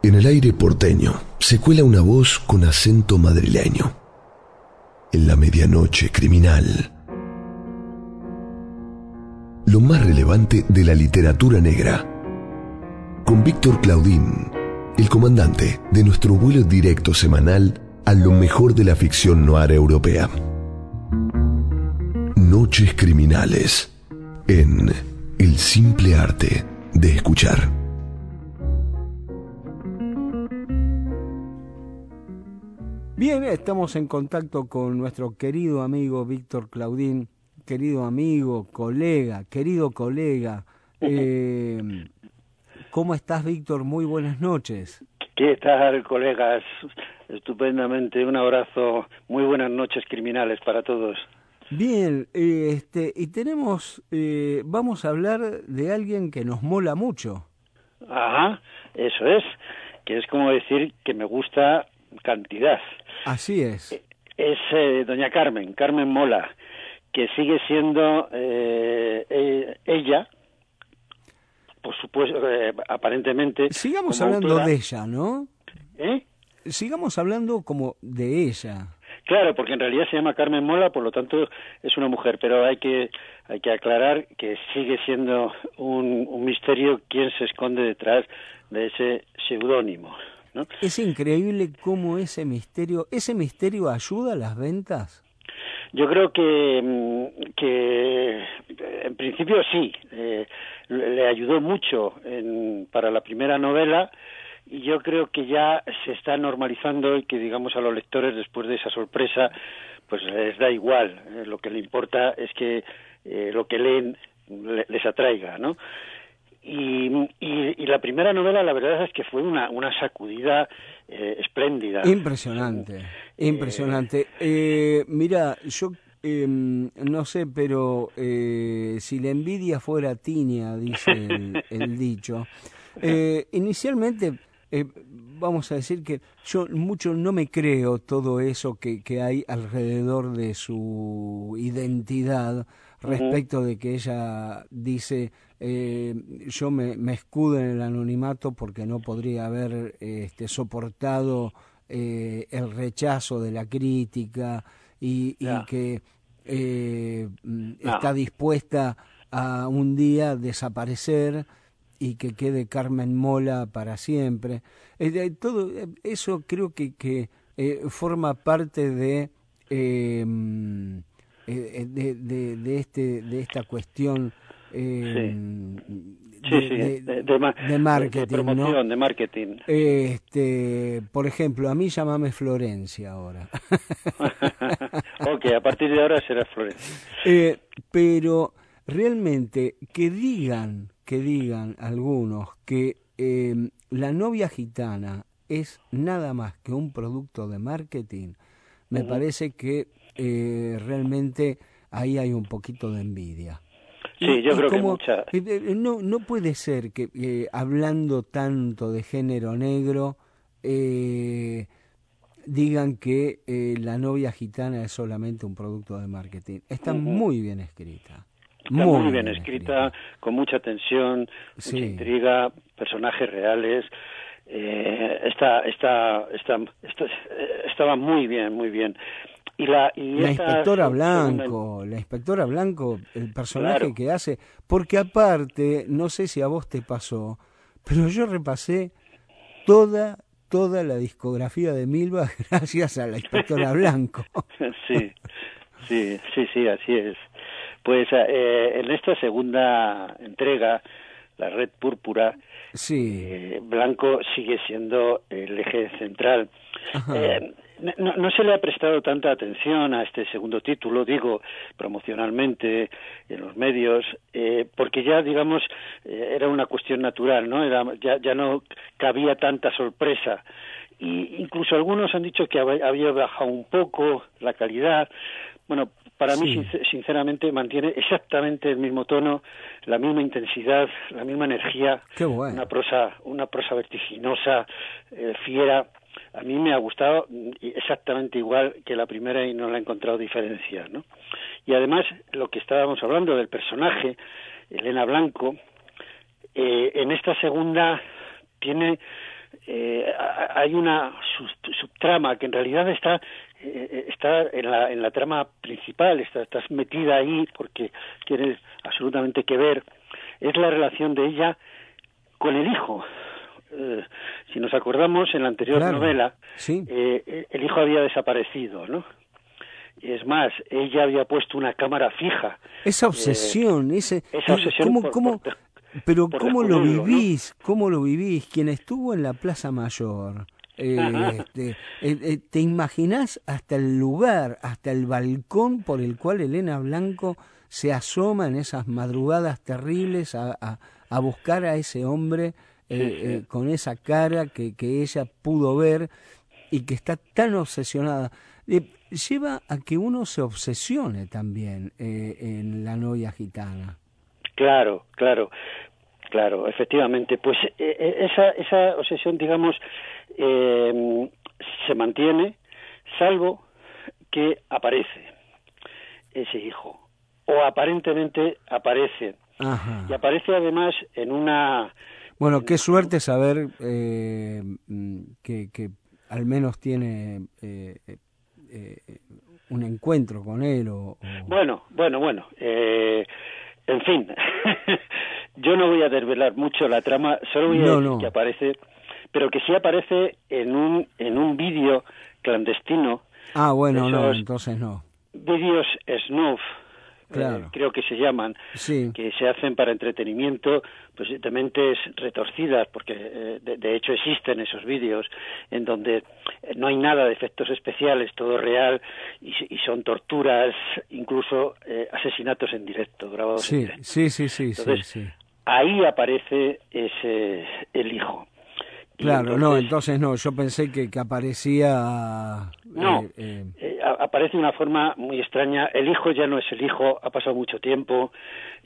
En el aire porteño se cuela una voz con acento madrileño. En la medianoche criminal. Lo más relevante de la literatura negra. Con Víctor Claudín, el comandante de nuestro vuelo directo semanal a lo mejor de la ficción noir europea. Noches criminales en El simple arte de escuchar. Bien, estamos en contacto con nuestro querido amigo Víctor Claudín, querido amigo, colega, querido colega. Eh, ¿Cómo estás, Víctor? Muy buenas noches. ¿Qué tal, colegas? Estupendamente. Un abrazo. Muy buenas noches criminales para todos. Bien, eh, este, y tenemos, eh, vamos a hablar de alguien que nos mola mucho. Ajá, eso es, que es como decir que me gusta cantidad. Así es. Es eh, doña Carmen, Carmen Mola, que sigue siendo ella, por supuesto, aparentemente. Sigamos hablando de ella, ¿no? ¿Eh? Sigamos hablando como de ella. Claro, porque en realidad se llama Carmen Mola, por lo tanto es una mujer, pero hay que hay que aclarar que sigue siendo un, un misterio quién se esconde detrás de ese seudónimo. ¿No? Es increíble cómo ese misterio, ese misterio ayuda a las ventas. Yo creo que, mm, que en principio sí, eh, le ayudó mucho en, para la primera novela y yo creo que ya se está normalizando y que digamos a los lectores después de esa sorpresa pues les da igual eh, lo que le importa es que eh, lo que leen les atraiga no y, y, la primera novela la verdad es que fue una, una sacudida eh, espléndida impresionante impresionante eh, mira yo em, no sé, pero si la envidia fuera tiña, dice el, el dicho. inicialmente eh, vamos a decir que yo mucho no me creo todo eso que, que hay alrededor de su identidad respecto de que ella dice eh, yo me, me, escudo en el anonimato porque no podría haber este, soportado eh, el rechazo de la crítica y, y que eh, está dispuesta a un día desaparecer y que quede Carmen Mola para siempre. Eh, todo eh, eso creo que, que eh, forma parte de, em, de, de, de, este, de esta cuestión em, de, de, marketing. De promoción, de marketing. Este, por ejemplo, a mí llámame Florencia ahora. ok, a partir de ahora será Florencia. pero realmente que digan que digan algunos que em, la novia gitana es nada más que un producto de marketing, me parece que eh, realmente ahí hay un poquito de envidia. Sí, yo creo que mucha. Eh, eh, no, no puede ser que hablando tanto de género negro digan que la novia gitana es solamente un producto de marketing. Está muy bien escrita. Está muy, bien, escrita, con mucha tensión, mucha intriga, personajes reales. Eh, está, está, está, estaba muy bien, muy bien. Y la, y la inspectora Blanco, la inspectora Blanco, el personaje que hace, porque aparte, no sé si a vos te pasó, pero yo repasé toda, toda la discografía de Milva gracias a la inspectora Blanco. sí, sí, sí, sí, así es. Pues eh, en esta segunda entrega, la Red Púrpura, sí. Eh, Blanco sigue siendo el eje central. Eh, no, no, se le ha prestado tanta atención a este segundo título, digo, promocionalmente en los medios, eh, porque ya, digamos, eh, era una cuestión natural, ¿no? Era, ya, ya no cabía tanta sorpresa. Y incluso algunos han dicho que había bajado un poco la calidad. Bueno, para mí, sinceramente, mantiene exactamente el mismo tono, la misma intensidad, la misma energía. Una prosa, una prosa vertiginosa, eh, fiera. A mí me ha gustado exactamente igual que la primera y no la he encontrado diferencia, ¿no? Y además, lo que estábamos hablando del personaje, Elena Blanco, eh, en esta segunda tiene eh, hay una subtrama que en realidad está eh, está en la, en la trama principal, está, estás metida ahí porque tienes absolutamente que ver, es la relación de ella con el hijo. Eh, si nos acordamos, en la anterior novela, eh, el hijo había desaparecido, ¿no? Es más, ella había puesto una cámara fija. Esa obsesión, ese, esa obsesión ¿cómo, pero ¿cómo lo vivís? ¿Cómo lo vivís? Quien estuvo en la Plaza Mayor, este, eh, eh, ¿Te imaginas hasta el lugar, hasta el balcón por el cual Elena Blanco se asoma en esas madrugadas terribles a, a, buscar a ese hombre eh, con esa cara que, que, ella pudo ver y que está tan obsesionada? lleva a que uno se obsesione también en la novia gitana. Claro, claro. Claro, efectivamente. Pues esa, esa obsesión, digamos, eh, se mantiene, salvo que aparece ese hijo, o aparentemente aparece. Y aparece además en una... Bueno, qué suerte saber eh, que, que, al menos tiene eh, eh, un encuentro con él. O, Bueno, bueno, bueno. en fin, yo no voy a desvelar mucho la trama, solo voy a decir que aparece pero que sí aparece en un, en un vídeo clandestino. Ah, bueno, no, entonces no. Vídeos snuff, eh, creo que se llaman, que se hacen para entretenimiento, pues de mentes retorcidas, porque eh, de, hecho existen esos vídeos en donde no hay nada de efectos especiales, todo real, y, son torturas, incluso eh, asesinatos en directo, grabados sí, en directo. Sí, sí, sí, sí, Ahí aparece ese, el hijo. Claro, no, entonces no, yo pensé que, que aparecía... No, eh, eh, eh, aparece de una forma muy extraña. El hijo ya no es el hijo, ha pasado mucho tiempo.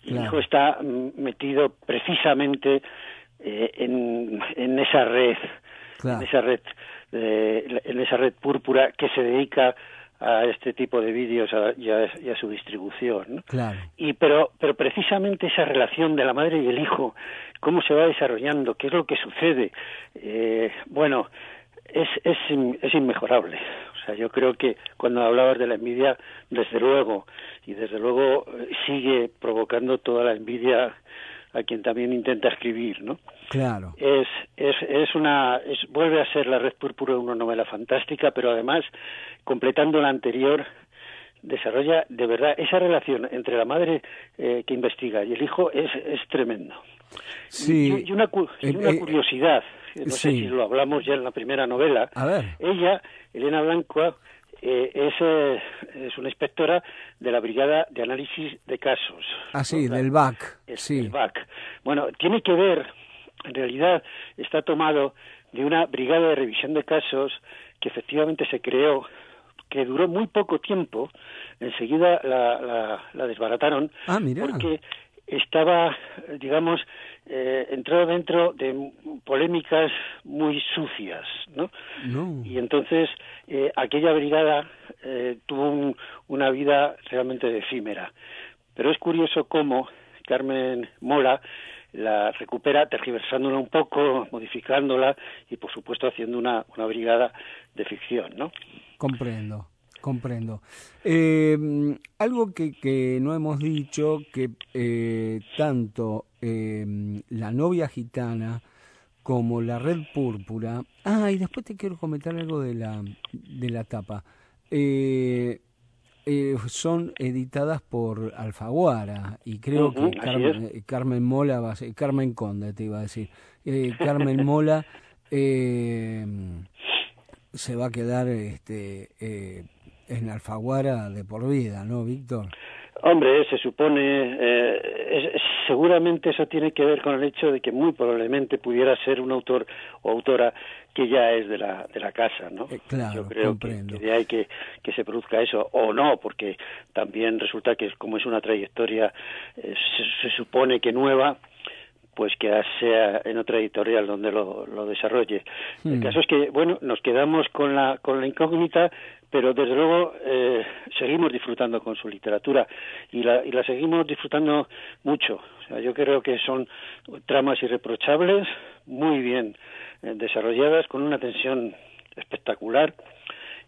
El hijo está mm, metido precisamente en, en esa red, en esa red, en esa red púrpura que se dedica a este tipo de vídeos y, a, su distribución. Claro. Y pero, pero precisamente esa relación de la madre y el hijo, cómo se va desarrollando, qué es lo que sucede, eh, bueno, es, es, es inmejorable. O sea, yo creo que cuando hablabas de la envidia, desde luego, y desde luego sigue provocando toda la envidia a quien también intenta escribir, ¿no? Claro. Es, es, es una, es, vuelve a ser La Red Púrpura una novela fantástica, pero además, completando la anterior, desarrolla de verdad esa relación entre la madre eh, que investiga y el hijo es, es tremendo. Sí. Y, una, una eh, curiosidad, no sé si lo hablamos ya en la primera novela. A ver. Ella, Elena Blanco, eh, es, eh, es, una inspectora de la Brigada de Análisis de Casos. Ah, sí, del BAC. sí. El BAC. Bueno, tiene que ver, en realidad está tomado de una brigada de revisión de casos que efectivamente se creó, que duró muy poco tiempo, enseguida la, la, desbarataron, ah, mira. porque estaba, digamos, eh, entró dentro de polémicas muy sucias, ¿no? Y entonces eh, aquella brigada eh, tuvo una vida realmente efímera. Pero es curioso cómo Carmen Mola la recupera tergiversándola un poco, modificándola y por supuesto haciendo una, una brigada de ficción, ¿no? Comprendo. Comprendo. Eh, algo que, que, no hemos dicho, que eh, tanto eh, la novia gitana como la red púrpura. Ah, y después te quiero comentar algo de la, de la tapa. son editadas por Alfaguara y creo que Carmen, Carmen, Mola va a ser, Carmen Conde te iba a decir Carmen Mola se va a quedar este, eh, en Alfaguara de por vida, ¿no, Víctor? Hombre, se supone, eh, seguramente eso tiene que ver con el hecho de que muy probablemente pudiera ser un autor o autora que ya es de la, de la casa, ¿no? Eh, claro, Yo creo que, de ahí que, que se produzca eso, o no, porque también resulta que como es una trayectoria, eh, se, supone que nueva, pues que sea en otra editorial donde lo, lo desarrolle. El hmm. caso es que, bueno, nos quedamos con la, con la incógnita pero desde luego eh, seguimos disfrutando con su literatura y la, y la seguimos disfrutando mucho. O sea, yo creo que son tramas irreprochables, muy bien eh, desarrolladas, con una tensión espectacular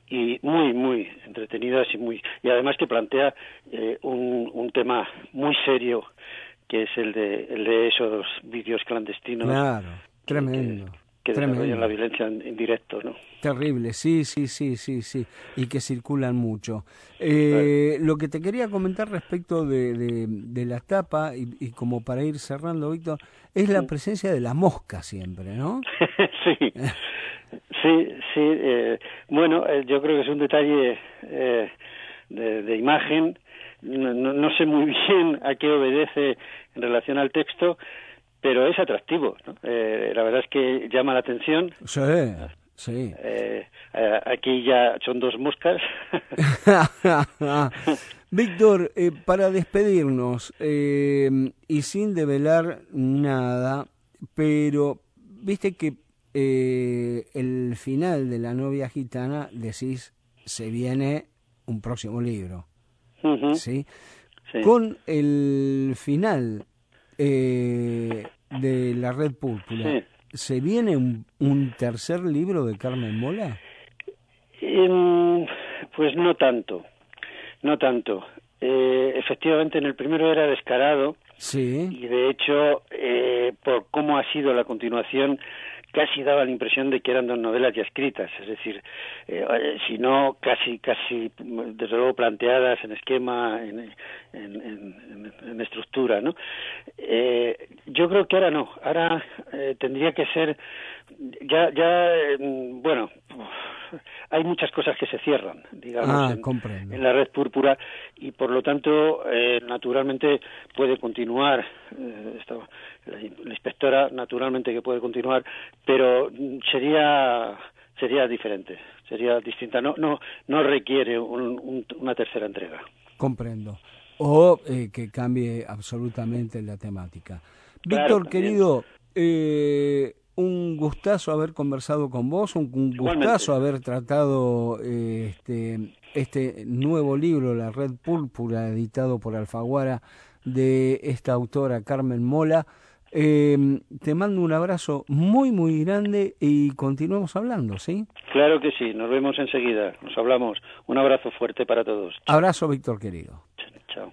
y muy muy entretenidas y muy y además que plantea eh, un, un tema muy serio que es el de, el de esos vídeos clandestinos. Claro, tremendo que desarrollan la violencia en, directo, ¿no? Terrible, sí, sí, sí, sí, sí, y que circulan mucho. Eh, lo que te quería comentar respecto de, de, la tapa, y, como para ir cerrando, Víctor, es la presencia de la mosca siempre, ¿no? sí, sí, sí. Eh, bueno, eh, yo creo que es un detalle de, imagen. No, no sé muy bien a qué obedece en relación al texto, pero es atractivo. ¿no? Eh, la verdad es que llama la atención. Sí, sí. Eh, eh, aquí ya son dos moscas. Víctor, para despedirnos y sin develar nada, pero viste que el final de la novia gitana decís se viene un próximo libro, ¿sí? Con el final eh, de la Red Púrpura, ¿se viene un, tercer libro de Carmen Mola? Em, pues no tanto, no tanto. Eh, efectivamente, en el primero era descarado. Sí. Y de hecho, eh, por cómo ha sido la continuación, casi daba la impresión de que eran dos novelas ya escritas, es decir, eh, eh, si no casi, casi, desde luego planteadas en esquema, en, en, estructura, ¿no? Eh, yo creo que ahora no, ahora eh, tendría que ser, ya, ya, bueno, hay muchas cosas que se cierran, digamos, ah, en, la red púrpura y por lo tanto, eh, naturalmente puede continuar. Eh, la, inspectora, naturalmente que puede continuar, pero sería sería diferente, sería distinta. No no no requiere una tercera entrega. Comprendo. O eh, que cambie absolutamente la temática. Víctor, querido, eh, un gustazo haber conversado con vos, un, gustazo haber tratado este, este nuevo libro, La Red Púrpura, editado por Alfaguara, de esta autora Carmen Mola. Eh, te mando un abrazo muy, muy grande y continuamos hablando, ¿sí? Claro que sí, nos vemos enseguida, nos hablamos. Un abrazo fuerte para todos. Abrazo, Víctor, querido. Chao.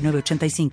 85